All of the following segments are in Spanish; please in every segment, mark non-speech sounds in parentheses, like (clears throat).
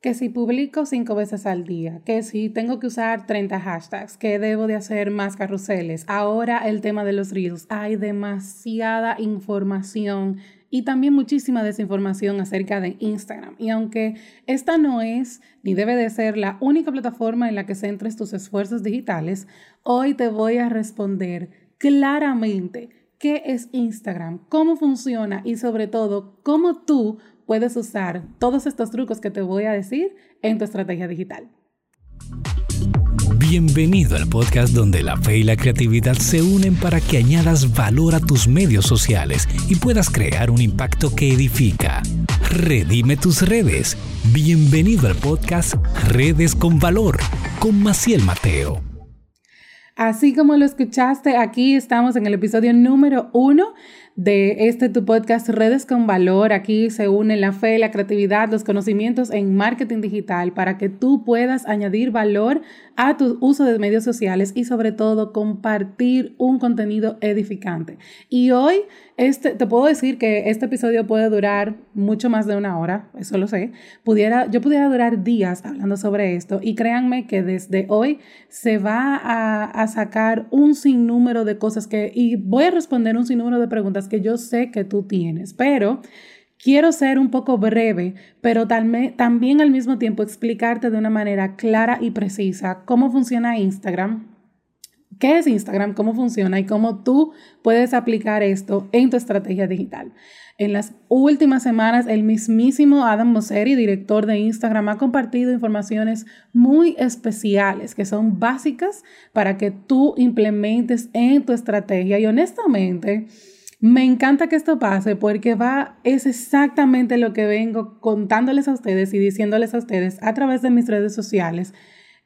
que si publico cinco veces al día, que si tengo que usar 30 hashtags, que debo de hacer más carruseles. Ahora el tema de los reels, hay demasiada información y también muchísima desinformación acerca de Instagram. Y aunque esta no es ni debe de ser la única plataforma en la que centres tus esfuerzos digitales, hoy te voy a responder claramente qué es Instagram, cómo funciona y sobre todo cómo tú puedes usar todos estos trucos que te voy a decir en tu estrategia digital. Bienvenido al podcast donde la fe y la creatividad se unen para que añadas valor a tus medios sociales y puedas crear un impacto que edifica. Redime tus redes. Bienvenido al podcast Redes con Valor con Maciel Mateo. Así como lo escuchaste, aquí estamos en el episodio número uno de este tu podcast Redes con Valor. Aquí se unen la fe, la creatividad, los conocimientos en marketing digital para que tú puedas añadir valor a tu uso de medios sociales y sobre todo compartir un contenido edificante. Y hoy este, te puedo decir que este episodio puede durar mucho más de una hora, eso lo sé. Pudiera, yo pudiera durar días hablando sobre esto y créanme que desde hoy se va a, a sacar un sinnúmero de cosas que, y voy a responder un sinnúmero de preguntas que yo sé que tú tienes, pero quiero ser un poco breve, pero también al mismo tiempo explicarte de una manera clara y precisa cómo funciona Instagram, qué es Instagram, cómo funciona y cómo tú puedes aplicar esto en tu estrategia digital. En las últimas semanas, el mismísimo Adam Mosseri, director de Instagram, ha compartido informaciones muy especiales que son básicas para que tú implementes en tu estrategia. Y honestamente, me encanta que esto pase porque va, es exactamente lo que vengo contándoles a ustedes y diciéndoles a ustedes a través de mis redes sociales.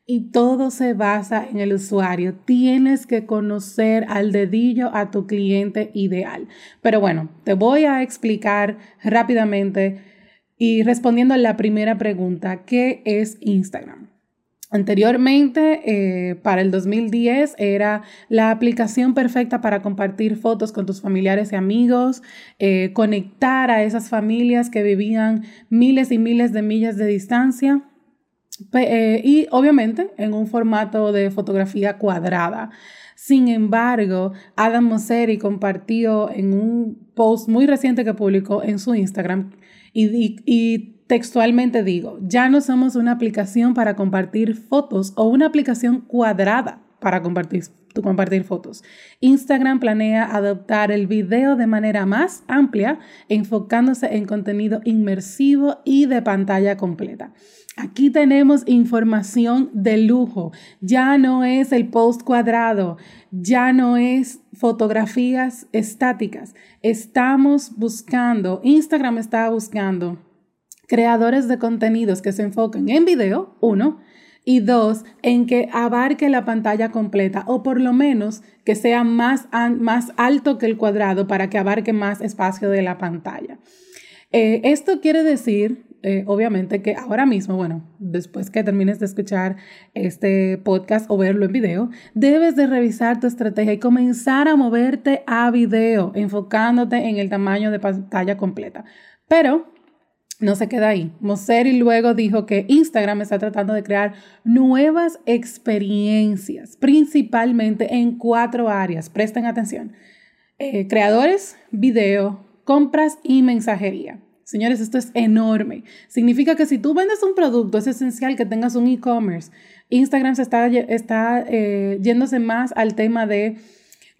Y todo se basa en el usuario. Tienes que conocer al dedillo a tu cliente ideal. Pero bueno, te voy a explicar rápidamente y respondiendo a la primera pregunta, ¿qué es Instagram? Anteriormente, eh, para el 2010, era la aplicación perfecta para compartir fotos con tus familiares y amigos, eh, conectar a esas familias que vivían miles y miles de millas de distancia. Eh, y obviamente en un formato de fotografía cuadrada. Sin embargo, Adam Mosseri compartió en un post muy reciente que publicó en su Instagram y, y textualmente digo, ya no somos una aplicación para compartir fotos o una aplicación cuadrada para compartir, compartir fotos. Instagram planea adoptar el video de manera más amplia, enfocándose en contenido inmersivo y de pantalla completa. Aquí tenemos información de lujo. Ya no es el post cuadrado, ya no es fotografías estáticas. Estamos buscando, Instagram está buscando creadores de contenidos que se enfoquen en video, uno, y dos, en que abarque la pantalla completa o por lo menos que sea más, más alto que el cuadrado para que abarque más espacio de la pantalla. Eh, esto quiere decir, eh, obviamente, que ahora mismo, bueno, después que termines de escuchar este podcast o verlo en video, debes de revisar tu estrategia y comenzar a moverte a video, enfocándote en el tamaño de pantalla completa. Pero no se queda ahí. Mosseri luego dijo que Instagram está tratando de crear nuevas experiencias, principalmente en cuatro áreas. Presten atención. Eh, creadores, video, compras y mensajería. Señores, esto es enorme. Significa que si tú vendes un producto, es esencial que tengas un e-commerce. Instagram se está, está eh, yéndose más al tema de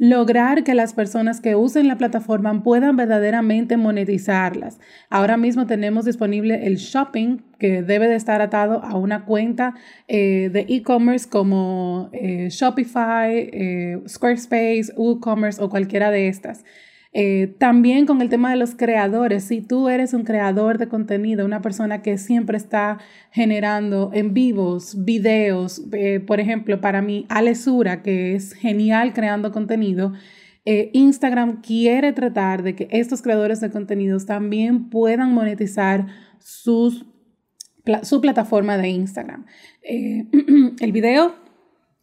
lograr que las personas que usen la plataforma puedan verdaderamente monetizarlas. Ahora mismo tenemos disponible el shopping que debe de estar atado a una cuenta eh, de e-commerce como eh, Shopify, eh, Squarespace, WooCommerce o cualquiera de estas. Eh, también con el tema de los creadores, si tú eres un creador de contenido, una persona que siempre está generando en vivos, videos, eh, por ejemplo, para mí, Alesura, que es genial creando contenido, eh, Instagram quiere tratar de que estos creadores de contenidos también puedan monetizar sus, su plataforma de Instagram. (clears throat) el video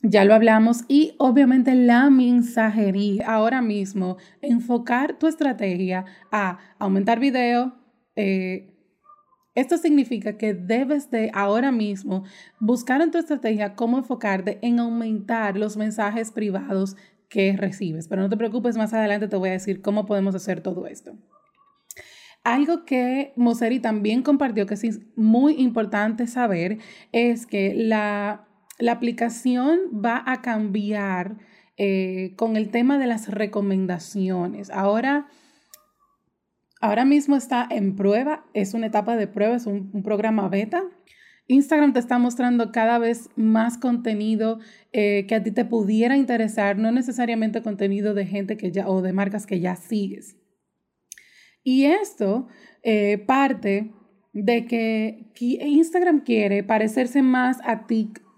ya lo hablamos y obviamente la mensajería. Ahora mismo, enfocar tu estrategia a aumentar video, eh, Esto significa que debes de ahora mismo buscar en tu estrategia cómo enfocarte en aumentar los mensajes privados que recibes. Pero no te preocupes, más adelante te voy a decir cómo podemos hacer todo esto. Algo que Moseri también compartió que es muy importante saber es que la, aplicación va a cambiar eh, con el tema de las recomendaciones. Ahora, ahora mismo está en prueba, es una etapa de prueba, es un, programa beta. Instagram te está mostrando cada vez más contenido eh, que a ti te pudiera interesar, no necesariamente contenido de gente que ya o de marcas que ya sigues. Y esto eh, parte de que Instagram quiere parecerse más a TikTok.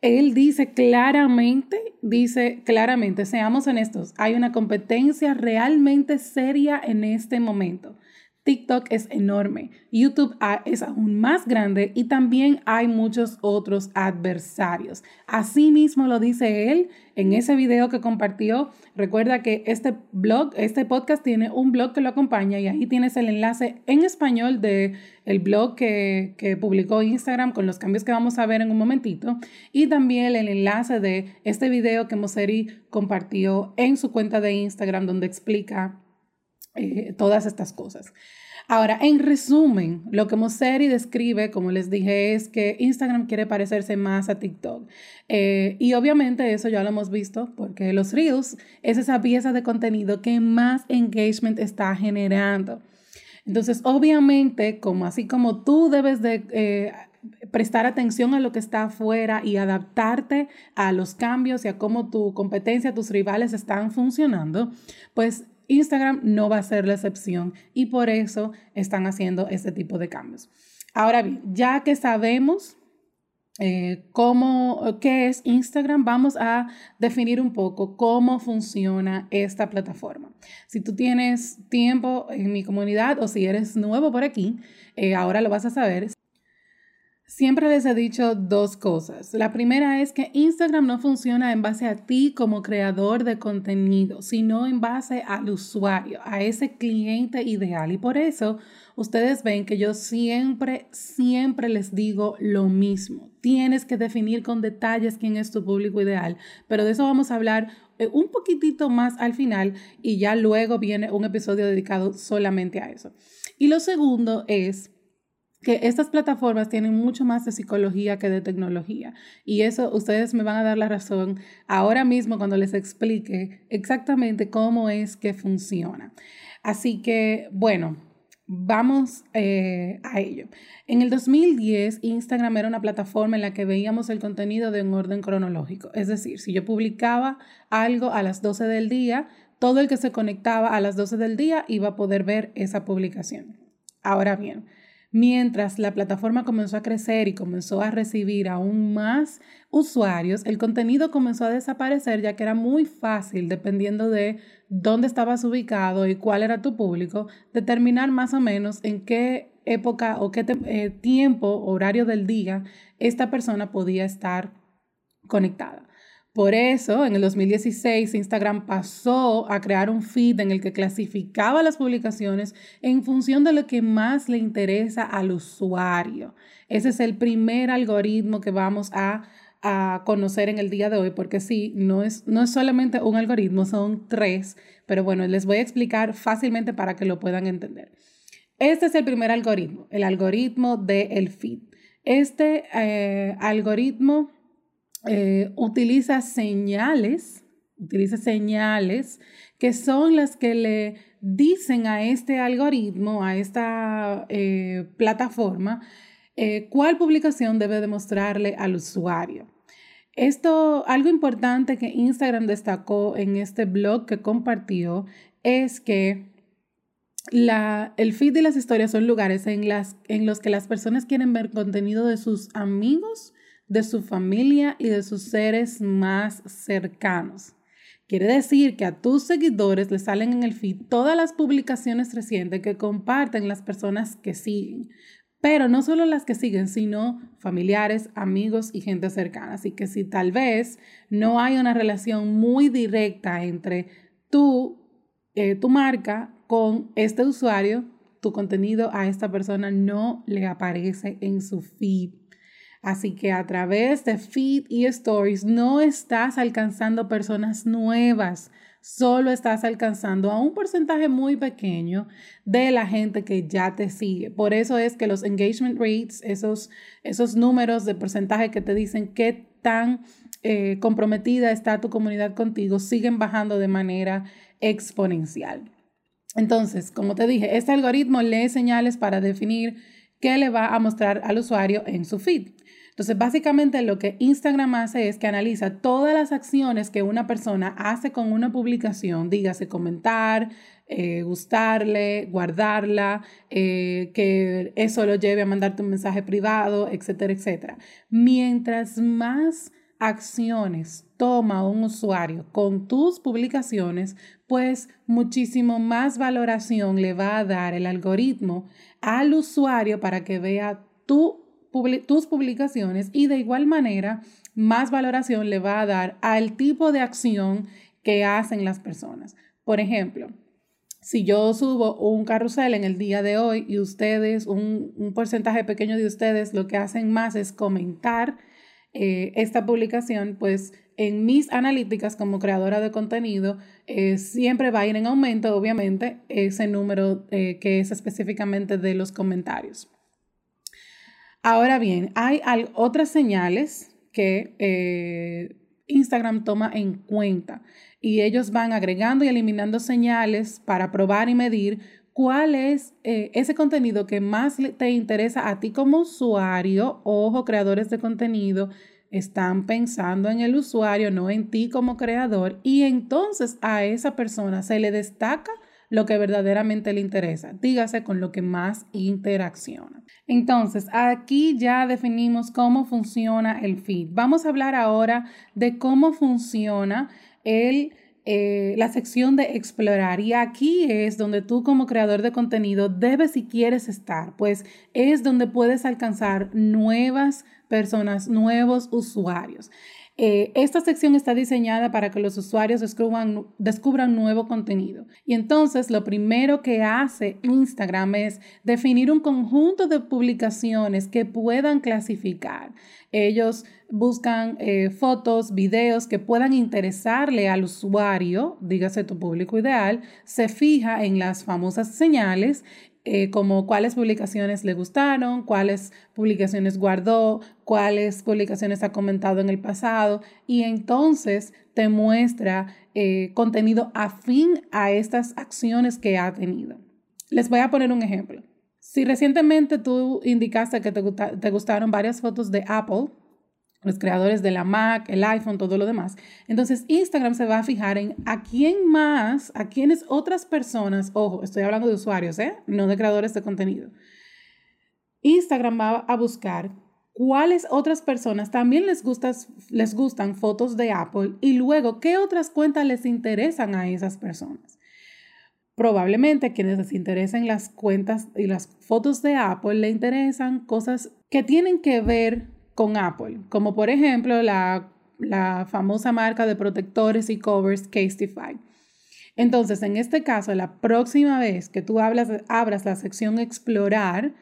Él dice claramente, dice claramente, seamos honestos, hay una competencia realmente seria en este momento. TikTok es enorme, YouTube es aún más grande y también hay muchos otros adversarios. Asimismo lo dice él en ese video que compartió. Recuerda que este blog, este podcast tiene un blog que lo acompaña y ahí tienes el enlace en español de el blog que, que publicó Instagram con los cambios que vamos a ver en un momentito y también el enlace de este video que Moseri compartió en su cuenta de Instagram donde explica eh, todas estas cosas. Ahora, en resumen, lo que Moseri describe, como les dije, es que Instagram quiere parecerse más a TikTok. Eh, y obviamente eso ya lo hemos visto porque los Reels es esa pieza de contenido que más engagement está generando. Entonces, obviamente, como así como tú debes de... Eh, prestar atención a lo que está afuera y adaptarte a los cambios y a cómo tu competencia, tus rivales están funcionando, pues Instagram no va a ser la excepción y por eso están haciendo este tipo de cambios. Ahora bien, ya que sabemos eh, cómo, qué es Instagram, vamos a definir un poco cómo funciona esta plataforma. Si tú tienes tiempo en mi comunidad o si eres nuevo por aquí, eh, ahora lo vas a saber. Siempre les he dicho dos cosas. La primera es que Instagram no funciona en base a ti como creador de contenido, sino en base al usuario, a ese cliente ideal. Y por eso ustedes ven que yo siempre, siempre les digo lo mismo. Tienes que definir con detalles quién es tu público ideal, pero de eso vamos a hablar eh, un poquitito más al final y ya luego viene un episodio dedicado solamente a eso. Y lo segundo es que estas plataformas tienen mucho más de psicología que de tecnología. Y eso ustedes me van a dar la razón ahora mismo cuando les explique exactamente cómo es que funciona. Así que, bueno, vamos eh, a ello. En el 2010, Instagram era una plataforma en la que veíamos el contenido de un orden cronológico. Es decir, si yo publicaba algo a las 12 del día, todo el que se conectaba a las 12 del día iba a poder ver esa publicación. Ahora bien, Mientras la plataforma comenzó a crecer y comenzó a recibir aún más usuarios, el contenido comenzó a desaparecer ya que era muy fácil, dependiendo de dónde estabas ubicado y cuál era tu público, determinar más o menos en qué época o qué eh, tiempo, horario del día esta persona podía estar conectada. Por eso, en el 2016, Instagram pasó a crear un feed en el que clasificaba las publicaciones en función de lo que más le interesa al usuario. Ese es el primer algoritmo que vamos a, conocer en el día de hoy, porque sí, no es, no es solamente un algoritmo, son tres, pero bueno, les voy a explicar fácilmente para que lo puedan entender. Este es el primer algoritmo, el algoritmo del feed. Este eh, algoritmo eh, utiliza señales, utiliza señales que son las que le dicen a este algoritmo, a esta eh, plataforma, eh, cuál publicación debe demostrarle al usuario. Esto, algo importante que Instagram destacó en este blog que compartió es que la, el feed y las historias son lugares en, las, en los que las personas quieren ver contenido de sus amigos, de su familia y de sus seres más cercanos. Quiere decir que a tus seguidores le salen en el feed todas las publicaciones recientes que comparten las personas que siguen. Pero no solo las que siguen, sino familiares, amigos y gente cercana. Así que si tal vez no hay una relación muy directa entre tú, eh, tu marca con este usuario, tu contenido a esta persona no le aparece en su feed. Así que a través de feed y stories no estás alcanzando personas nuevas, solo estás alcanzando a un porcentaje muy pequeño de la gente que ya te sigue. Por eso es que los engagement rates, esos, esos números de porcentaje que te dicen qué tan eh, comprometida está tu comunidad contigo, siguen bajando de manera exponencial. Entonces, como te dije, este algoritmo lee señales para definir qué le va a mostrar al usuario en su feed. Entonces, básicamente lo que Instagram hace es que analiza todas las acciones que una persona hace con una publicación, dígase comentar, eh, gustarle, guardarla, eh, que eso lo lleve a mandarte un mensaje privado, etcétera, etcétera. Mientras más acciones toma un usuario con tus publicaciones, pues muchísimo más valoración le va a dar el algoritmo al usuario para que vea tu tus publicaciones y de igual manera más valoración le va a dar al tipo de acción que hacen las personas. Por ejemplo, si yo subo un carrusel en el día de hoy y ustedes, un, porcentaje pequeño de ustedes lo que hacen más es comentar eh, esta publicación, pues en mis analíticas como creadora de contenido eh, siempre va a ir en aumento, obviamente, ese número eh, que es específicamente de los comentarios. Ahora bien, hay otras señales que Instagram toma en cuenta y ellos van agregando y eliminando señales para probar y medir cuál es eh, ese contenido que más te interesa a ti como usuario. Ojo, creadores de contenido están pensando en el usuario, no en ti como creador. Y entonces a esa persona se le destaca lo que verdaderamente le interesa, dígase con lo que más interacciona. Entonces, aquí ya definimos cómo funciona el feed. Vamos a hablar ahora de cómo funciona el eh, la sección de explorar y aquí es donde tú como creador de contenido debes y quieres estar, pues es donde puedes alcanzar nuevas personas, nuevos usuarios. Eh, esta sección está diseñada para que los usuarios descubran, descubran nuevo contenido. Y entonces lo primero que hace Instagram es definir un conjunto de publicaciones que puedan clasificar. Ellos buscan eh, fotos, videos que puedan interesarle al usuario, dígase tu público ideal, se fija en las famosas señales eh, como cuáles publicaciones le gustaron, cuáles publicaciones guardó, cuáles publicaciones ha comentado en el pasado y entonces te muestra eh, contenido afín a estas acciones que ha tenido. Les voy a poner un ejemplo. Si recientemente tú indicaste que te, te gustaron varias fotos de Apple, los creadores de la Mac, el iPhone, todo lo demás. Entonces Instagram se va a fijar en a quién más, a quiénes otras personas, ojo, estoy hablando de usuarios, ¿eh? no de creadores de contenido. Instagram va a buscar cuáles otras personas también les, les gustan fotos de Apple y luego qué otras cuentas les interesan a esas personas. Probablemente quienes les interesen las cuentas y las fotos de Apple le interesan cosas que tienen que ver con Apple, como por ejemplo la, famosa marca de protectores y covers Casetify. Entonces, en este caso, la próxima vez que tú hablas, abras la sección Explorar,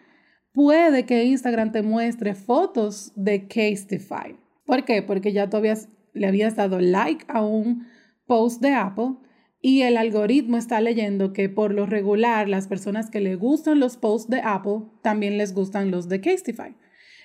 puede que Instagram te muestre fotos de Casetify. ¿Por qué? Porque ya tú le habías dado like a un post de Apple y el algoritmo está leyendo que por lo regular las personas que le gustan los posts de Apple también les gustan los de Casetify.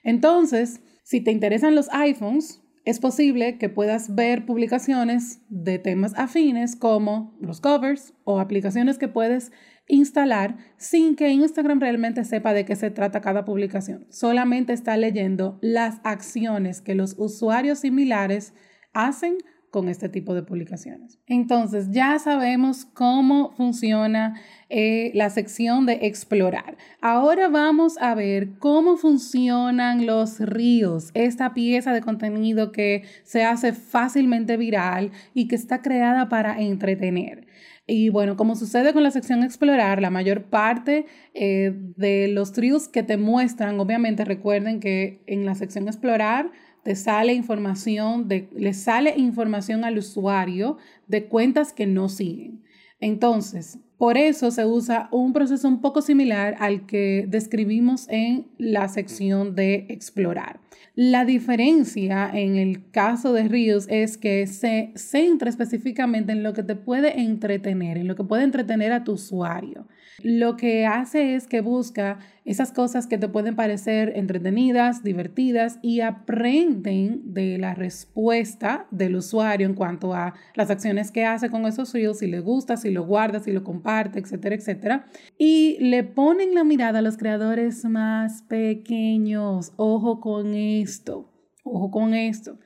Entonces, si te interesan los iPhones, es posible que puedas ver publicaciones de temas afines como los covers o aplicaciones que puedes instalar sin que Instagram realmente sepa de qué se trata cada publicación. Solamente está leyendo las acciones que los usuarios similares hacen con este tipo de publicaciones. Entonces, ya sabemos cómo funciona eh, la sección de explorar. Ahora vamos a ver cómo funcionan los reels, esta pieza de contenido que se hace fácilmente viral y que está creada para entretener. Y bueno, como sucede con la sección explorar, la mayor parte eh, de los reels que te muestran, obviamente recuerden que en la sección explorar te sale información, de, le sale información al usuario de cuentas que no siguen. Entonces, Por eso se usa un proceso un poco similar al que describimos en la sección de explorar. La diferencia en el caso de Reels es que se centra específicamente en lo que te puede entretener, en lo que puede entretener a tu usuario. Lo que hace es que busca esas cosas que te pueden parecer entretenidas, divertidas y aprenden de la respuesta del usuario en cuanto a las acciones que hace con esos reels, si le gusta, si lo guarda, si lo comparte, etcétera, etcétera. Y le ponen la mirada a los creadores más pequeños. Ojo con esto, ojo con esto.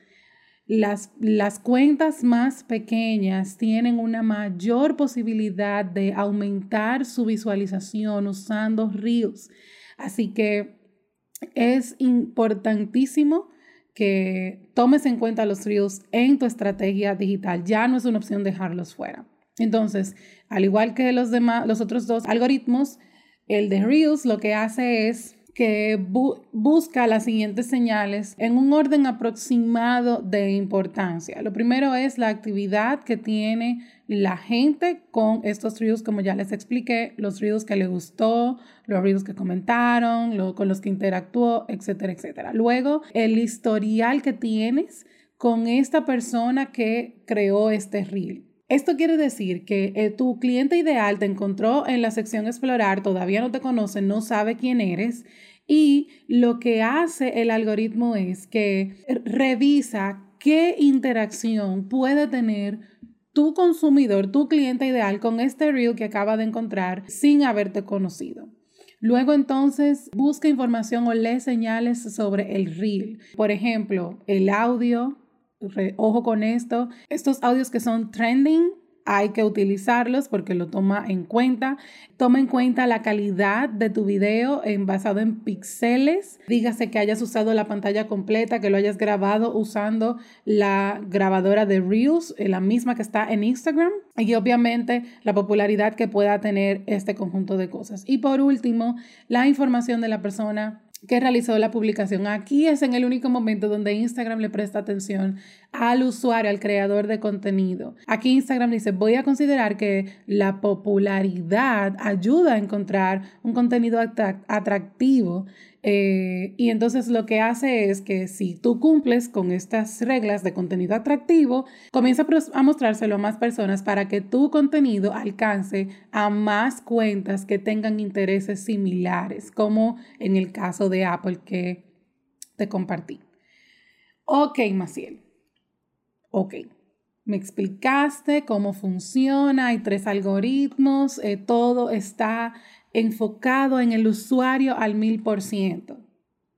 Las, las, cuentas más pequeñas tienen una mayor posibilidad de aumentar su visualización usando Reels. Así que es importantísimo que tomes en cuenta los Reels en tu estrategia digital. Ya no es una opción dejarlos fuera. Entonces, al igual que los demás, los otros dos algoritmos, el de Reels lo que hace es que busca las siguientes señales en un orden aproximado de importancia. Lo primero es la actividad que tiene la gente con estos reels, como ya les expliqué, los reels que le gustó, los reels que comentaron, con los que interactuó, etcétera, etcétera. Luego, el historial que tienes con esta persona que creó este reel. Esto quiere decir que eh, tu cliente ideal te encontró en la sección explorar, todavía no te conoce, no sabe quién eres y lo que hace el algoritmo es que revisa qué interacción puede tener tu consumidor, tu cliente ideal con este reel que acaba de encontrar sin haberte conocido. Luego entonces busca información o lee señales sobre el reel. Por ejemplo, el audio, ojo con esto, estos audios que son trending hay que utilizarlos porque lo toma en cuenta. Toma en cuenta la calidad de tu video en, basado en píxeles. Dígase que hayas usado la pantalla completa, que lo hayas grabado usando la grabadora de Reels, eh, la misma que está en Instagram. Y obviamente la popularidad que pueda tener este conjunto de cosas. Y por último, la información de la persona que realizó la publicación. Aquí es en el único momento donde Instagram le presta atención al usuario, al creador de contenido. Aquí Instagram dice, voy a considerar que la popularidad ayuda a encontrar un contenido atractivo eh, y entonces lo que hace es que si tú cumples con estas reglas de contenido atractivo, comienza a mostrárselo a más personas para que tu contenido alcance a más cuentas que tengan intereses similares, como en el caso de Apple que te compartí. Ok, Maciel. Ok. Me explicaste cómo funciona, hay tres algoritmos, eh, todo está enfocado en el usuario al mil por ciento.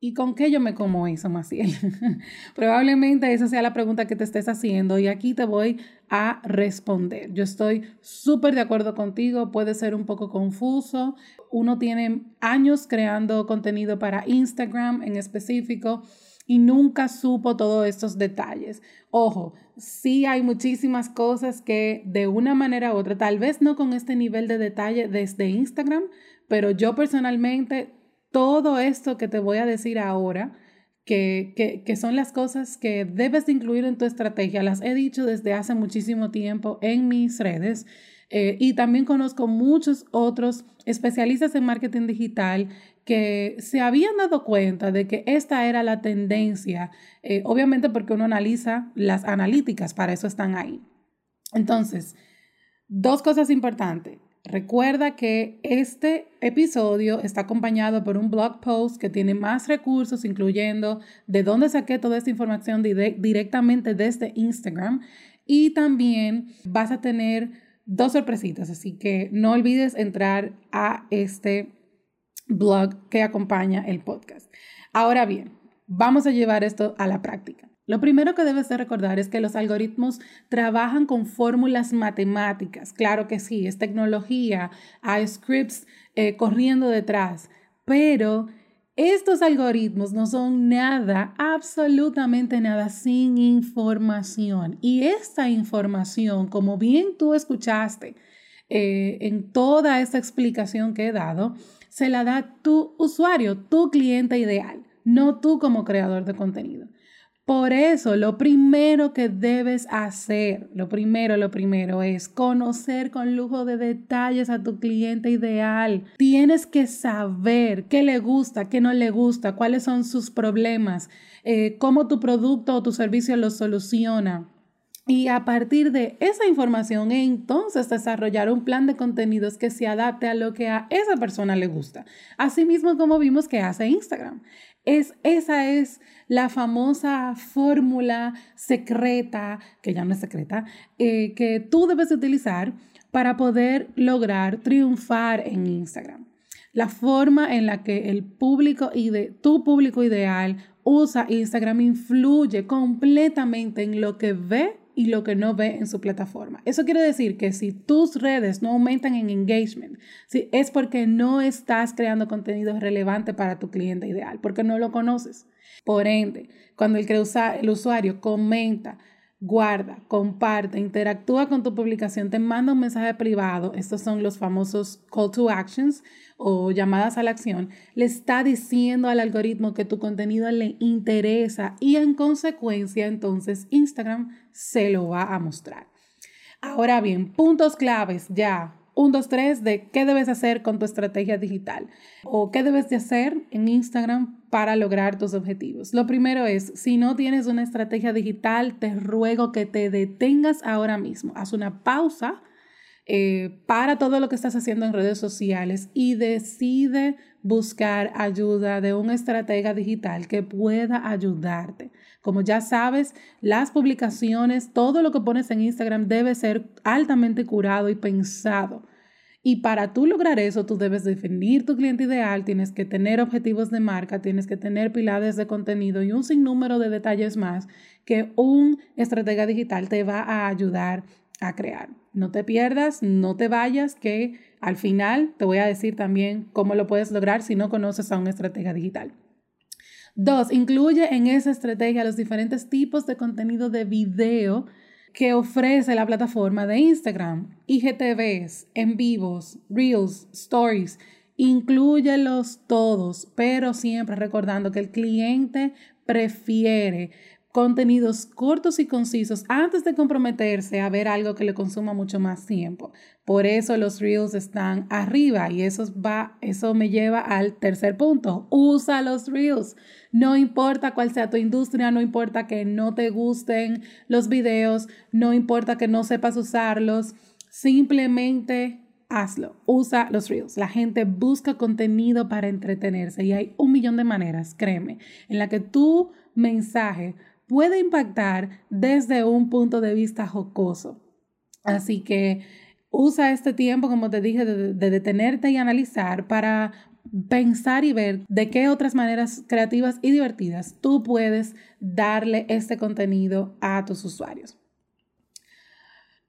¿Y con qué yo me como eso, Maciel? (laughs) Probablemente esa sea la pregunta que te estés haciendo y aquí te voy a responder. Yo estoy súper de acuerdo contigo, puede ser un poco confuso. Uno tiene años creando contenido para Instagram en específico y nunca supo todos estos detalles. Ojo, sí hay muchísimas cosas que de una manera u otra, tal vez no con este nivel de detalle desde Instagram, pero yo personalmente, todo esto que te voy a decir ahora, que, que, son las cosas que debes de incluir en tu estrategia, las he dicho desde hace muchísimo tiempo en mis redes. Eh, y también conozco muchos otros especialistas en marketing digital que se habían dado cuenta de que esta era la tendencia, eh, obviamente porque uno analiza las analíticas, para eso están ahí. Entonces, dos cosas importantes. Recuerda que este episodio está acompañado por un blog post que tiene más recursos, incluyendo de dónde saqué toda esta información directamente desde Instagram. Y también vas a tener dos sorpresitas, así que no olvides entrar a este blog que acompaña el podcast. Ahora bien, vamos a llevar esto a la práctica. Lo primero que debes de recordar es que los algoritmos trabajan con fórmulas matemáticas. Claro que sí, es tecnología, hay scripts eh, corriendo detrás, pero estos algoritmos no son nada, absolutamente nada, sin información. Y esta información, como bien tú escuchaste eh, en toda esta explicación que he dado, se la da tu usuario, tu cliente ideal, no tú como creador de contenido. Por eso, lo primero que debes hacer, lo primero, lo primero es conocer con lujo de detalles a tu cliente ideal. Tienes que saber qué le gusta, qué no le gusta, cuáles son sus problemas, eh, cómo tu producto o tu servicio los soluciona. Y a partir de esa información, entonces desarrollar un plan de contenidos que se adapte a lo que a esa persona le gusta. Asimismo, como vimos que hace Instagram. Es, esa es la famosa fórmula secreta, que ya no es secreta, eh, que tú debes utilizar para poder lograr triunfar en Instagram. La forma en la que el público y de tu público ideal usa Instagram influye completamente en lo que ve y lo que no ve en su plataforma. Eso quiere decir que si tus redes no aumentan en engagement, es porque no estás creando contenido relevante para tu cliente ideal, porque no lo conoces. Por ende, cuando el, el usuario comenta, guarda, comparte, interactúa con tu publicación, te manda un mensaje privado, estos son los famosos call to actions o llamadas a la acción, le está diciendo al algoritmo que tu contenido le interesa y en consecuencia entonces Instagram se lo va a mostrar. Ahora bien, puntos claves ya un, dos, tres de qué debes hacer con tu estrategia digital o qué debes de hacer en Instagram para lograr tus objetivos. Lo primero es, si no tienes una estrategia digital, te ruego que te detengas ahora mismo. Haz una pausa eh, para todo lo que estás haciendo en redes sociales y decide buscar ayuda de un estratega digital que pueda ayudarte. Como ya sabes, las publicaciones, todo lo que pones en Instagram debe ser altamente curado y pensado. Y para tú lograr eso, tú debes definir tu cliente ideal, tienes que tener objetivos de marca, tienes que tener pilares de contenido y un sinnúmero de detalles más que un estratega digital te va a ayudar a crear. No te pierdas, no te vayas, que al final te voy a decir también cómo lo puedes lograr si no conoces a un estratega digital. Dos, incluye en esa estrategia los diferentes tipos de contenido de video que ofrece la plataforma de Instagram, IGTVs, en vivos, reels, stories. Incluyelos todos, pero siempre recordando que el cliente prefiere contenidos cortos y concisos antes de comprometerse a ver algo que le consuma mucho más tiempo. Por eso los reels están arriba y eso va eso me lleva al tercer punto. Usa los reels. No importa cuál sea tu industria, no importa que no te gusten los videos, no importa que no sepas usarlos, simplemente hazlo. Usa los reels. La gente busca contenido para entretenerse y hay un millón de maneras, créeme, en la que tu mensaje puede impactar desde un punto de vista jocoso. Así que usa este tiempo, como te dije, de, detenerte y analizar para pensar y ver de qué otras maneras creativas y divertidas tú puedes darle este contenido a tus usuarios.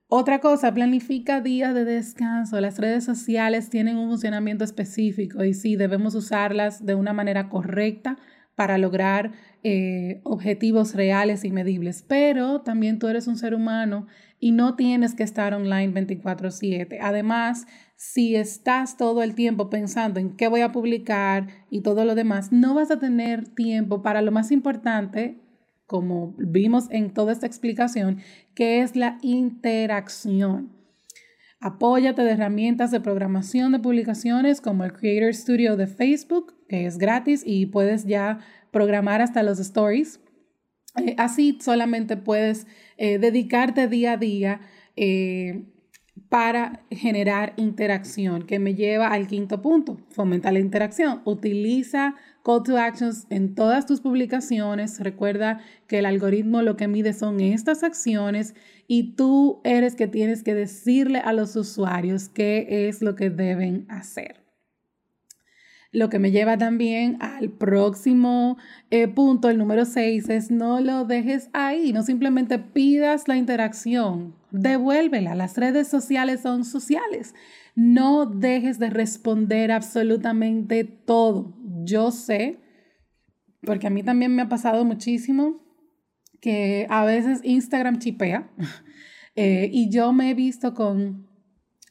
Otra cosa, planifica días de descanso. Las redes sociales tienen un funcionamiento específico y sí, debemos usarlas de una manera correcta para lograr eh, objetivos reales y medibles, pero también tú eres un ser humano y no tienes que estar online 24/7. Además, si estás todo el tiempo pensando en qué voy a publicar y todo lo demás, no vas a tener tiempo para lo más importante, como vimos en toda esta explicación, que es la interacción. Apóyate de herramientas de programación de publicaciones como el Creator Studio de Facebook, que es gratis y puedes ya programar hasta los stories. Eh, así solamente puedes eh, dedicarte día a día eh, para generar interacción, que me lleva al quinto punto, fomenta la interacción. Utiliza call to actions en todas tus publicaciones. Recuerda que el algoritmo lo que mide son estas acciones y tú eres que tienes que decirle a los usuarios qué es lo que deben hacer. Lo que me lleva también al próximo eh, punto, el número 6, es no lo dejes ahí, no simplemente pidas la interacción, devuélvela. Las redes sociales son sociales. No dejes de responder absolutamente todo. Yo sé, porque a mí también me ha pasado muchísimo, que a veces Instagram chipea (laughs) eh, y yo me he visto con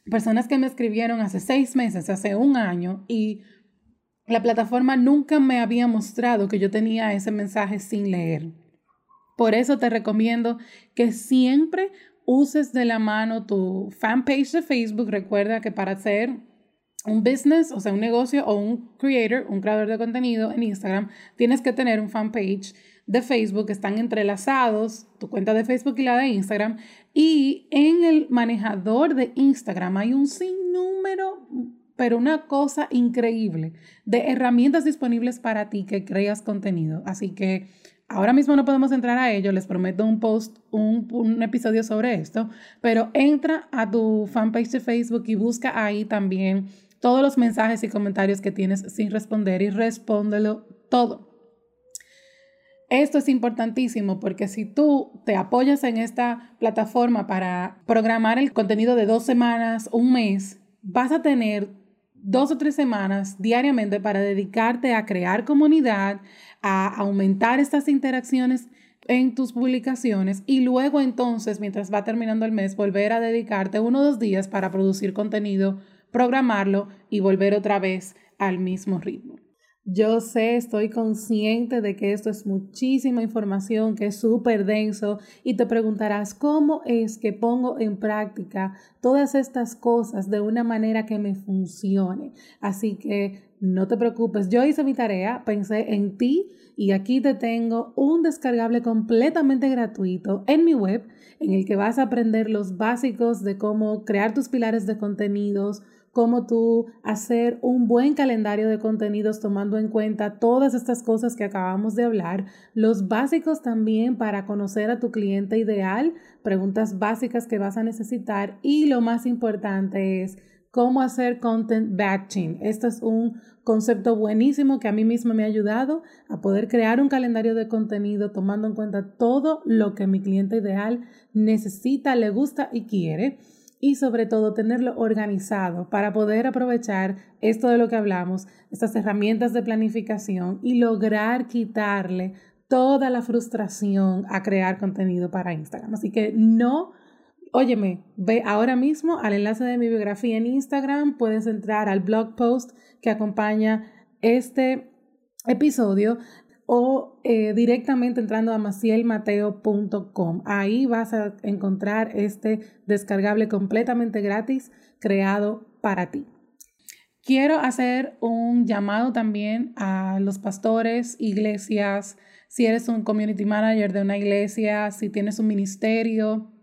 personas que me escribieron hace seis meses, hace un año y la plataforma nunca me había mostrado que yo tenía ese mensaje sin leer. Por eso te recomiendo que siempre uses de la mano tu fanpage de Facebook. Recuerda que para hacer un business, o sea, un negocio o un creator, un creador de contenido en Instagram, tienes que tener un fanpage de Facebook, están entrelazados, tu cuenta de Facebook y la de Instagram, y en el manejador de Instagram hay un sinnúmero, pero una cosa increíble de herramientas disponibles para ti que creas contenido. Así que ahora mismo no podemos entrar a ello, les prometo un post, un, episodio sobre esto, pero entra a tu fanpage de Facebook y busca ahí también todos los mensajes y comentarios que tienes sin responder y respóndelo todo. Esto es importantísimo porque si tú te apoyas en esta plataforma para programar el contenido de dos semanas, un mes, vas a tener dos o tres semanas diariamente para dedicarte a crear comunidad, a aumentar estas interacciones en tus publicaciones y luego entonces, mientras va terminando el mes, volver a dedicarte uno o dos días para producir contenido programarlo y volver otra vez al mismo ritmo. Yo sé, estoy consciente de que esto es muchísima información, que es súper denso y te preguntarás cómo es que pongo en práctica todas estas cosas de una manera que me funcione. Así que no te preocupes, yo hice mi tarea, pensé en ti y aquí te tengo un descargable completamente gratuito en mi web en el que vas a aprender los básicos de cómo crear tus pilares de contenidos, cómo tú hacer un buen calendario de contenidos tomando en cuenta todas estas cosas que acabamos de hablar, los básicos también para conocer a tu cliente ideal, preguntas básicas que vas a necesitar y lo más importante es cómo hacer content batching. Este es un concepto buenísimo que a mí mismo me ha ayudado a poder crear un calendario de contenido tomando en cuenta todo lo que mi cliente ideal necesita, le gusta y quiere y sobre todo tenerlo organizado para poder aprovechar esto de lo que hablamos, estas herramientas de planificación y lograr quitarle toda la frustración a crear contenido para Instagram. Así que no, óyeme, ve ahora mismo al enlace de mi biografía en Instagram, puedes entrar al blog post que acompaña este episodio o eh, directamente entrando a macielmateo.com. Ahí vas a encontrar este descargable completamente gratis creado para ti. Quiero hacer un llamado también a los pastores, iglesias, si eres un community manager de una iglesia, si tienes un ministerio.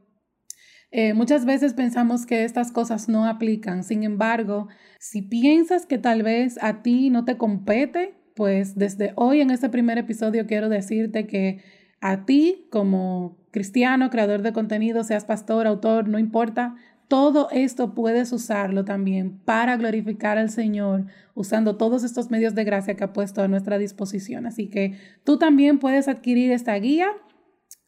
Eh, muchas veces pensamos que estas cosas no aplican. Sin embargo, si piensas que tal vez a ti no te compete, pues desde hoy en este primer episodio quiero decirte que a ti como cristiano, creador de contenido, seas pastor, autor, no importa, todo esto puedes usarlo también para glorificar al Señor usando todos estos medios de gracia que ha puesto a nuestra disposición. Así que tú también puedes adquirir esta guía,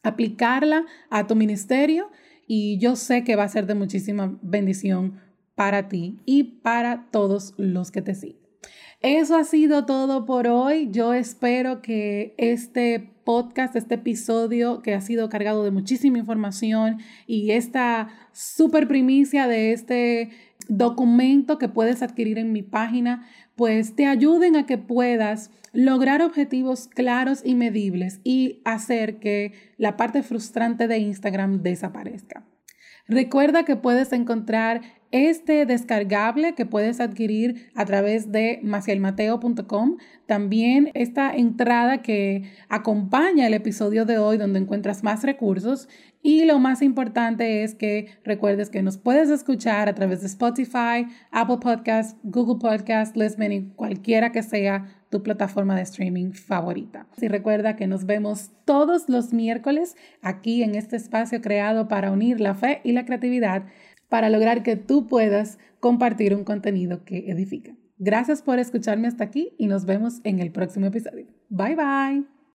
aplicarla a tu ministerio y yo sé que va a ser de muchísima bendición para ti y para todos los que te siguen. Eso ha sido todo por hoy. Yo espero que este podcast, este episodio que ha sido cargado de muchísima información y esta super primicia de este documento que puedes adquirir en mi página, pues te ayuden a que puedas lograr objetivos claros y medibles y hacer que la parte frustrante de Instagram desaparezca. Recuerda que puedes encontrar este descargable que puedes adquirir a través de macielmateo.com. También esta entrada que acompaña el episodio de hoy donde encuentras más recursos. Y lo más importante es que recuerdes que nos puedes escuchar a través de Spotify, Apple Podcasts, Google Podcasts, Listening, cualquiera que sea tu plataforma de streaming favorita. Y recuerda que nos vemos todos los miércoles aquí en este espacio creado para unir la fe y la creatividad para lograr que tú puedas compartir un contenido que edifica. Gracias por escucharme hasta aquí y nos vemos en el próximo episodio. Bye bye.